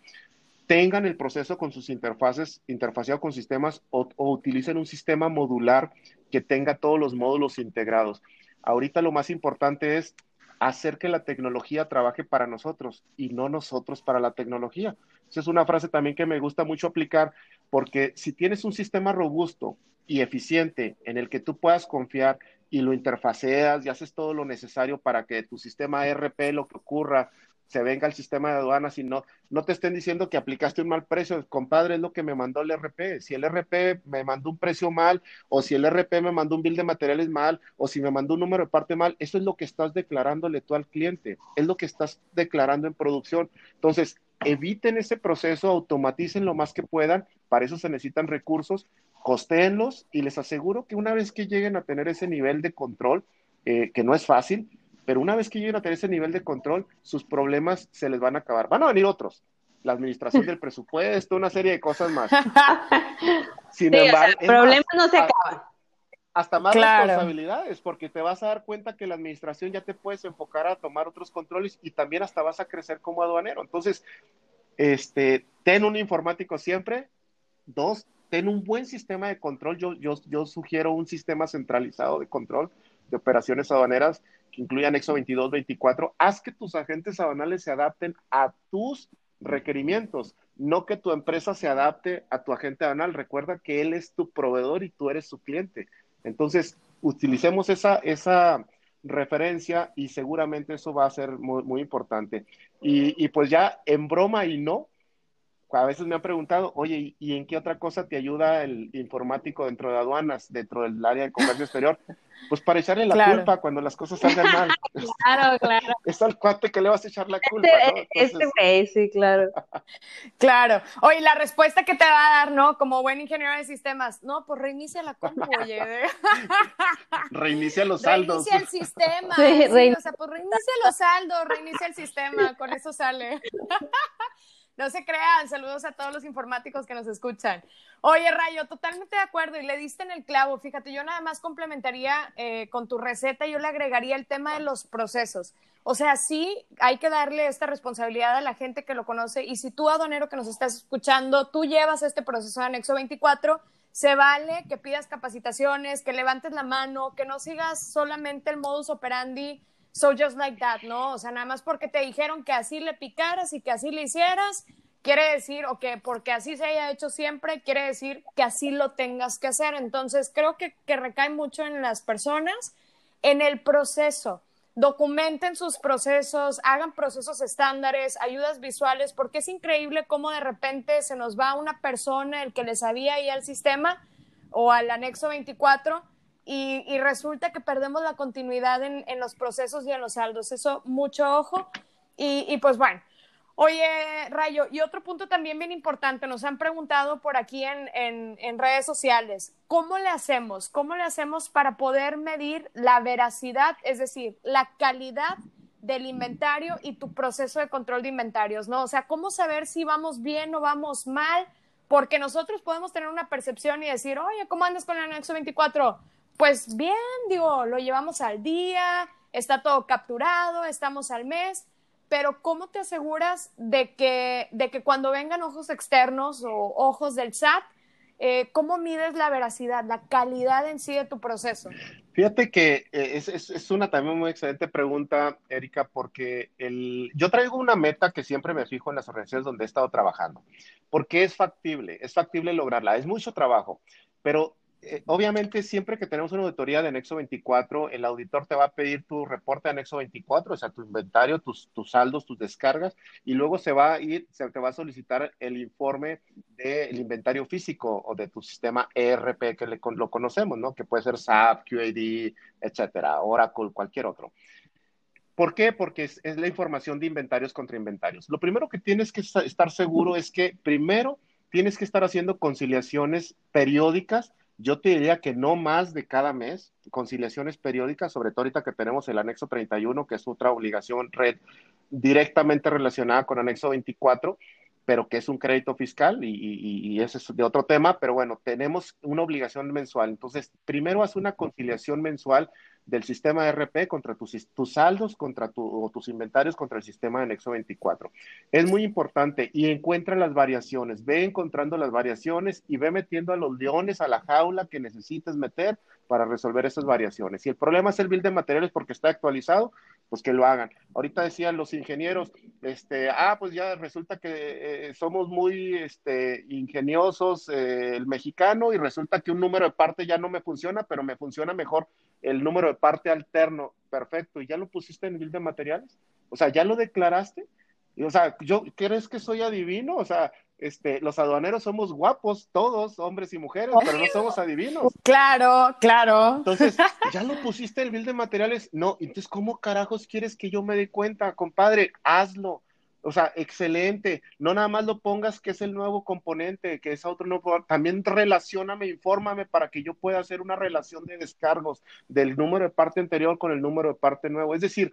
tengan el proceso con sus interfaces, interfaceado con sistemas o, utilicen un sistema modular que tenga todos los módulos integrados. Ahorita lo más importante es hacer que la tecnología trabaje para nosotros y no nosotros para la tecnología. Esa es una frase también que me gusta mucho aplicar porque si tienes un sistema robusto y eficiente en el que tú puedas confiar y lo interfaceas y haces todo lo necesario para que tu sistema ERP, lo que ocurra, se venga al sistema de aduanas y no, no te estén diciendo que aplicaste un mal precio. Compadre, es lo que me mandó el RP. Si el RP me mandó un precio mal, o si el RP me mandó un bill de materiales mal, o si me mandó un número de parte mal, eso es lo que estás declarándole tú al cliente. Es lo que estás declarando en producción. Entonces, eviten ese proceso, automaticen lo más que puedan. Para eso se necesitan recursos costéenlos y les aseguro que una vez que lleguen a tener ese nivel de control, eh, que no es fácil, pero una vez que lleguen a tener ese nivel de control, sus problemas se les van a acabar. Van a venir otros, la administración del presupuesto, una serie de cosas más. Sin embargo, problemas no se acaban. Hasta más responsabilidades, porque te vas a dar cuenta que la administración ya te puedes enfocar a tomar otros controles y también hasta vas a crecer como aduanero. Entonces, este, ten un informático siempre. Dos, ten un buen sistema de control. Yo, yo, yo sugiero un sistema centralizado de control de operaciones aduaneras que incluya anexo 22, 24. Haz que tus agentes aduanales se adapten a tus requerimientos, no que tu empresa se adapte a tu agente aduanal. Recuerda que él es tu proveedor y tú eres su cliente. Entonces, utilicemos esa, esa referencia y seguramente eso va a ser muy, muy importante. Y, y, pues ya en broma y no, a veces me han preguntado, oye, ¿y en qué otra cosa te ayuda el informático dentro de aduanas, dentro del área de comercio exterior? Pues para echarle la culpa cuando las cosas salgan mal. claro, claro. Es al cuate que le vas a echar la culpa, ¿no? Este güey, sí, claro. claro. Oye, la respuesta que te va a dar, ¿no? Como buen ingeniero de sistemas, no, pues reinicia la compu, oye. reinicia los saldos. Reinicia el sistema. Sí, o sea, pues reinicia los saldos, reinicia el sistema, con eso sale. No se crean, saludos a todos los informáticos que nos escuchan. Oye, Rayo, totalmente de acuerdo y le diste en el clavo. Fíjate, yo nada más complementaría eh, con tu receta, yo le agregaría el tema de los procesos. O sea, sí hay que darle esta responsabilidad a la gente que lo conoce y si tú, aduanero que nos estás escuchando, tú llevas este proceso de anexo 24, se vale que pidas capacitaciones, que levantes la mano, que no sigas solamente el modus operandi So just like that, ¿no? O sea, nada más porque te dijeron que así le picaras y que así le hicieras, quiere decir, o que porque así se haya hecho siempre, quiere decir que así lo tengas que hacer. Entonces, creo que, que recae mucho en las personas, en el proceso. Documenten sus procesos, hagan procesos estándares, ayudas visuales, porque es increíble cómo de repente se nos va una persona, el que le sabía ir al sistema o al anexo 24 y, resulta que perdemos la continuidad en, los procesos y en los saldos. Eso, mucho ojo. Y, pues bueno, oye, Rayo, y otro punto también bien importante, nos han preguntado por aquí en, en redes sociales, ¿cómo le hacemos? ¿Cómo le hacemos para poder medir la veracidad, es decir, la calidad del inventario y tu proceso de control de inventarios, ¿no? O sea, ¿cómo saber si vamos bien o vamos mal? Porque nosotros podemos tener una percepción y decir, oye, ¿cómo andas con el anexo 24? Pues bien, digo, lo llevamos al día, está todo capturado, estamos al mes, pero ¿cómo te aseguras de que, de que cuando vengan ojos externos o ojos del SAT, Eh, ¿Cómo mides la veracidad, la calidad en sí de tu proceso? Fíjate que eh, es, es, es, una también muy excelente pregunta, Erika, porque el, yo traigo una meta que siempre me fijo en las organizaciones donde he estado trabajando, porque es factible, es factible lograrla, es mucho trabajo, pero eh, obviamente siempre que tenemos una auditoría de anexo 24, el auditor te va a pedir tu reporte de anexo 24, o sea, tu inventario, tus, tus saldos, tus descargas, y luego se va a ir, se te va a solicitar el informe del inventario físico o de tu sistema ERP que le, lo conocemos, ¿no? Que puede ser SAP, QAD, etcétera, Oracle, cualquier otro. ¿Por qué? Porque es, es la información de inventarios contra inventarios. Lo primero que tienes que estar seguro es que primero tienes que estar haciendo conciliaciones periódicas yo te diría que no más de cada mes, conciliaciones periódicas, sobre todo ahorita que tenemos el anexo 31, que es otra obligación red directamente relacionada con anexo 24, pero que es un crédito fiscal y, y, y, ese es de otro tema, pero bueno, tenemos una obligación mensual. Entonces, primero haz una conciliación mensual del sistema RP contra tus, tus saldos, contra tu, o tus inventarios contra el sistema de anexo 24. Es muy importante y encuentra las variaciones, ve encontrando las variaciones y ve metiendo a los leones a la jaula que necesites meter para resolver esas variaciones. Si el problema es el bill de materiales porque está actualizado, pues que lo hagan. Ahorita decían los ingenieros, este, ah, pues ya resulta que eh, somos muy este, ingeniosos eh, el mexicano y resulta que un número de parte ya no me funciona, pero me funciona mejor el número de parte alterno. Perfecto, ¿y ya lo pusiste en el de materiales? O sea, ¿ya lo declaraste? O sea, ¿yo crees que soy adivino? O sea, este, los aduaneros somos guapos, todos, hombres y mujeres, pero no somos adivinos. Claro, claro. Entonces, ¿ya lo pusiste el bill de materiales? No, entonces, ¿cómo carajos quieres que yo me dé cuenta? Compadre, hazlo. O sea, excelente. No nada más lo pongas que es el nuevo componente, que es otro nuevo. También relacioname, infórmame para que yo pueda hacer una relación de descargos del número de parte anterior con el número de parte nuevo. Es decir,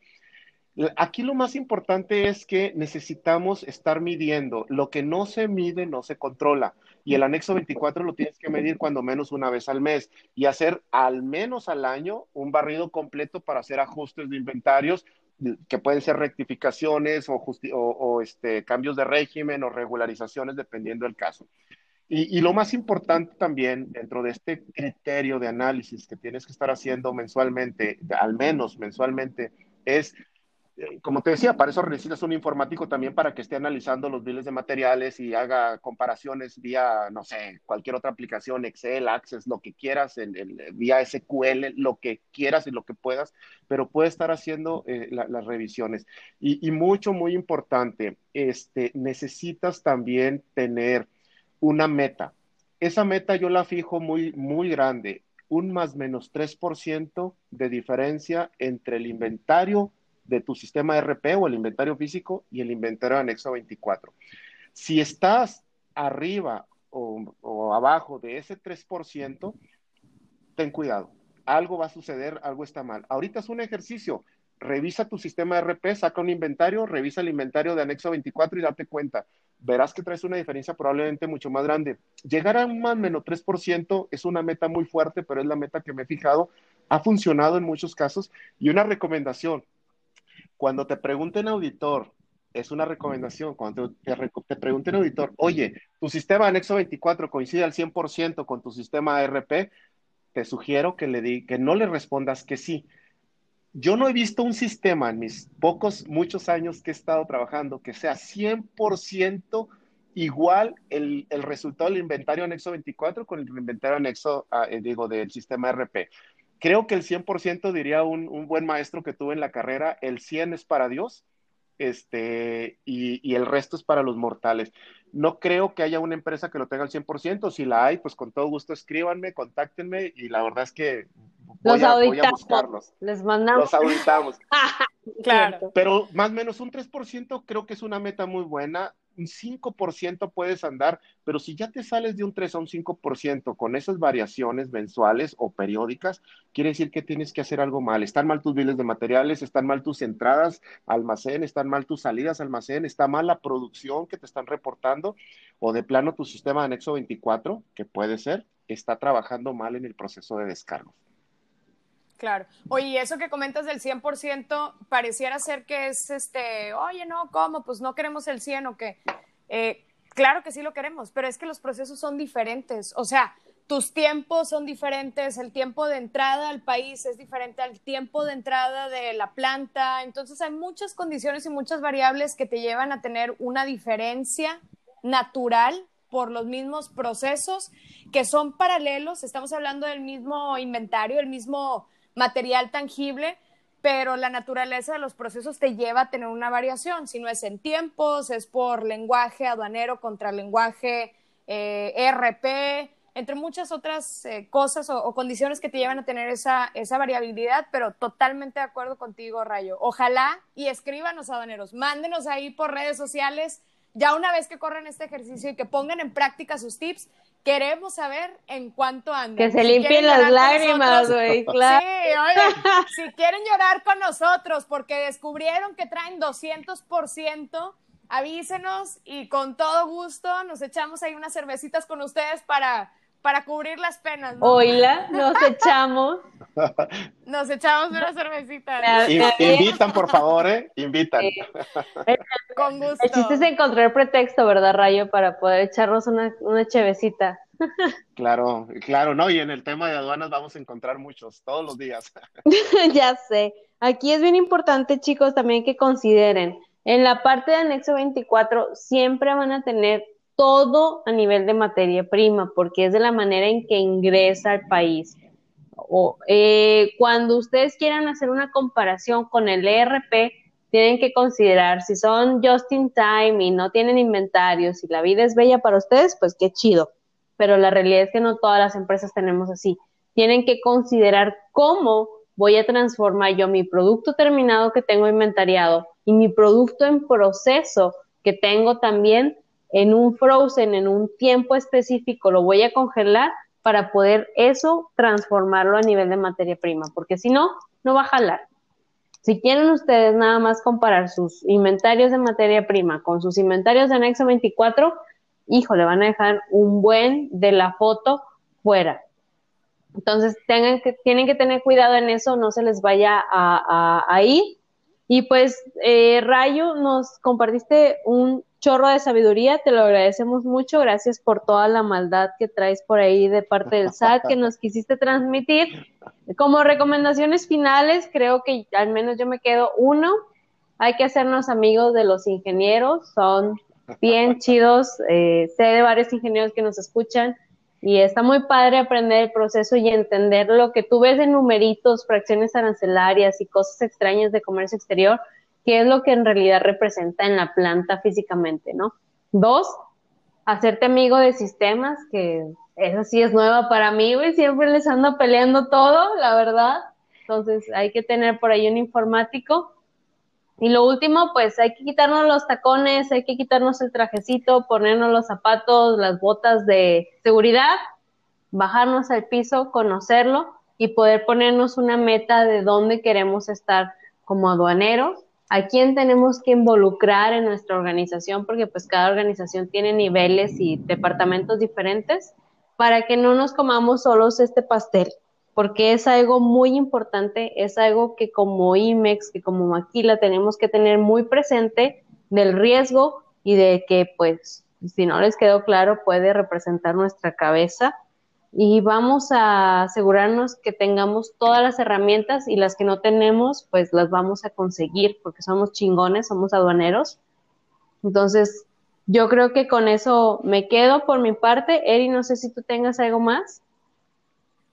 Aquí lo más importante es que necesitamos estar midiendo. Lo que no se mide no se controla. Y el anexo 24 lo tienes que medir cuando menos una vez al mes y hacer al menos al año un barrido completo para hacer ajustes de inventarios que pueden ser rectificaciones o, este, cambios de régimen o regularizaciones dependiendo del caso. Y, lo más importante también dentro de este criterio de análisis que tienes que estar haciendo mensualmente, al menos mensualmente, es como te decía, para eso necesitas un informático también para que esté analizando los biles de materiales y haga comparaciones vía, no sé, cualquier otra aplicación, Excel, Access, lo que quieras, el, el, vía SQL, lo que quieras y lo que puedas, pero puede estar haciendo eh, la, las revisiones. Y, y, mucho, muy importante, este, necesitas también tener una meta. Esa meta yo la fijo muy, muy grande, un más menos 3% de diferencia entre el inventario de tu sistema RP o el inventario físico y el inventario anexo 24. Si estás arriba o, abajo de ese 3%, ten cuidado. Algo va a suceder, algo está mal. Ahorita es un ejercicio. Revisa tu sistema RP, saca un inventario, revisa el inventario de anexo 24 y date cuenta. Verás que traes una diferencia probablemente mucho más grande. Llegar a un más menos 3% es una meta muy fuerte, pero es la meta que me he fijado. Ha funcionado en muchos casos. Y una recomendación, cuando te pregunten auditor, es una recomendación, cuando te, te, pregunten auditor, oye, tu sistema anexo 24 coincide al 100% con tu sistema ARP, te sugiero que, le di, que no le respondas que sí. Yo no he visto un sistema en mis pocos, muchos años que he estado trabajando que sea 100% igual el, el, resultado del inventario anexo 24 con el inventario anexo, uh, digo, del sistema RP creo que el 100% diría un, un, buen maestro que tuve en la carrera, el 100 es para Dios este, y, y, el resto es para los mortales. No creo que haya una empresa que lo tenga al 100%, si la hay, pues con todo gusto escríbanme, contáctenme y la verdad es que voy, los a, voy a buscarlos. Les mandamos. Los auditamos. claro. Pero más o menos un 3% creo que es una meta muy buena un 5% puedes andar, pero si ya te sales de un 3 a un 5% con esas variaciones mensuales o periódicas, quiere decir que tienes que hacer algo mal. Están mal tus biles de materiales, están mal tus entradas almacén, están mal tus salidas almacén, está mal la producción que te están reportando o de plano tu sistema de anexo 24, que puede ser, está trabajando mal en el proceso de descargo. Claro. Oye, eso que comentas del 100%, pareciera ser que es este, oye, no, ¿cómo? Pues no queremos el 100 o qué. Eh, claro que sí lo queremos, pero es que los procesos son diferentes. O sea, tus tiempos son diferentes, el tiempo de entrada al país es diferente al tiempo de entrada de la planta. Entonces hay muchas condiciones y muchas variables que te llevan a tener una diferencia natural por los mismos procesos que son paralelos. Estamos hablando del mismo inventario, el mismo material tangible, pero la naturaleza de los procesos te lleva a tener una variación. Si no es en tiempos, es por lenguaje aduanero contra lenguaje eh, RP, entre muchas otras eh, cosas o, condiciones que te llevan a tener esa, esa variabilidad, pero totalmente de acuerdo contigo, Rayo. Ojalá y escríbanos, aduaneros, mándenos ahí por redes sociales, ya una vez que corren este ejercicio y que pongan en práctica sus tips, queremos saber en cuánto andan. Que se limpien las lágrimas, güey, claro. Sí, oye, si quieren llorar con nosotros porque descubrieron que traen 200%, avísenos y con todo gusto nos echamos ahí unas cervecitas con ustedes para para cubrir las penas. ¿no? Oila, nos echamos. Nos echamos una cervecita. Invitan, por favor, ¿eh? Invitan. Con gusto. El chiste es encontrar pretexto, ¿verdad, Rayo? Para poder echarnos una, una chevecita. Claro, claro, ¿no? Y en el tema de aduanas vamos a encontrar muchos, todos los días. ya sé. Aquí es bien importante, chicos, también que consideren. En la parte de anexo 24 siempre van a tener todo a nivel de materia prima, porque es de la manera en que ingresa al país. O, eh, cuando ustedes quieran hacer una comparación con el ERP, tienen que considerar si son just in time y no tienen inventario, si la vida es bella para ustedes, pues qué chido. Pero la realidad es que no todas las empresas tenemos así. Tienen que considerar cómo voy a transformar yo mi producto terminado que tengo inventariado y mi producto en proceso que tengo también en un frozen, en un tiempo específico, lo voy a congelar para poder eso transformarlo a nivel de materia prima, porque si no, no va a jalar. Si quieren ustedes nada más comparar sus inventarios de materia prima con sus inventarios de anexo 24, híjole, van a dejar un buen de la foto fuera. Entonces, tengan tienen que tener cuidado en eso, no se les vaya a, a, ir. Y pues, eh, Rayo, nos compartiste un chorro de sabiduría, te lo agradecemos mucho, gracias por toda la maldad que traes por ahí de parte del SAT que nos quisiste transmitir. Como recomendaciones finales, creo que al menos yo me quedo uno, hay que hacernos amigos de los ingenieros, son bien chidos, eh, sé de varios ingenieros que nos escuchan y está muy padre aprender el proceso y entender lo que tú ves en numeritos, fracciones arancelarias y cosas extrañas de comercio exterior, qué es lo que en realidad representa en la planta físicamente, ¿no? Dos, hacerte amigo de sistemas, que esa sí es nueva para mí, güey, siempre les ando peleando todo, la verdad. Entonces hay que tener por ahí un informático. Y lo último, pues hay que quitarnos los tacones, hay que quitarnos el trajecito, ponernos los zapatos, las botas de seguridad, bajarnos al piso, conocerlo y poder ponernos una meta de dónde queremos estar como aduaneros a quién tenemos que involucrar en nuestra organización, porque pues cada organización tiene niveles y departamentos diferentes, para que no nos comamos solos este pastel, porque es algo muy importante, es algo que como IMEX, que como Maquila tenemos que tener muy presente del riesgo y de que pues si no les quedó claro puede representar nuestra cabeza y vamos a asegurarnos que tengamos todas las herramientas y las que no tenemos, pues las vamos a conseguir porque somos chingones, somos aduaneros. Entonces, yo creo que con eso me quedo por mi parte. Eri, no sé si tú tengas algo más.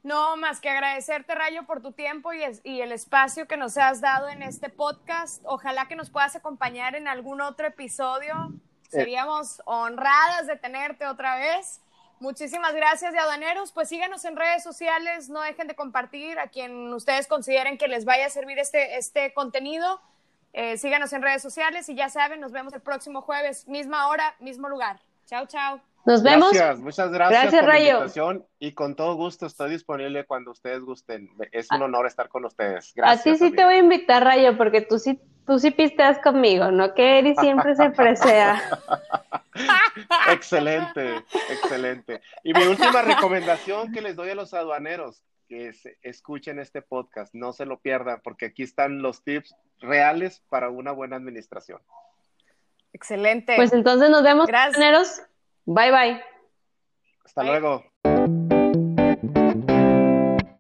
No, más que agradecerte, Rayo, por tu tiempo y, y, el espacio que nos has dado en este podcast. Ojalá que nos puedas acompañar en algún otro episodio. Seríamos honradas de tenerte otra vez. Muchísimas gracias, de aduaneros. Pues síganos en redes sociales, no dejen de compartir a quien ustedes consideren que les vaya a servir este, este contenido. Eh, síganos en redes sociales y ya saben, nos vemos el próximo jueves, misma hora, mismo lugar. Chao, chao. Nos vemos. Gracias, muchas gracias, por la invitación y con todo gusto estoy disponible cuando ustedes gusten. Es un honor estar con ustedes. Gracias. A ti sí te voy a invitar, Rayo, porque tú sí, tú sí pisteas conmigo, ¿no? Que Eri siempre se presea. excelente, excelente. Y mi última recomendación que les doy a los aduaneros, que escuchen este podcast, no se lo pierdan, porque aquí están los tips reales para una buena administración. Excelente. Pues entonces nos vemos, aduaneros. Bye bye. Hasta luego.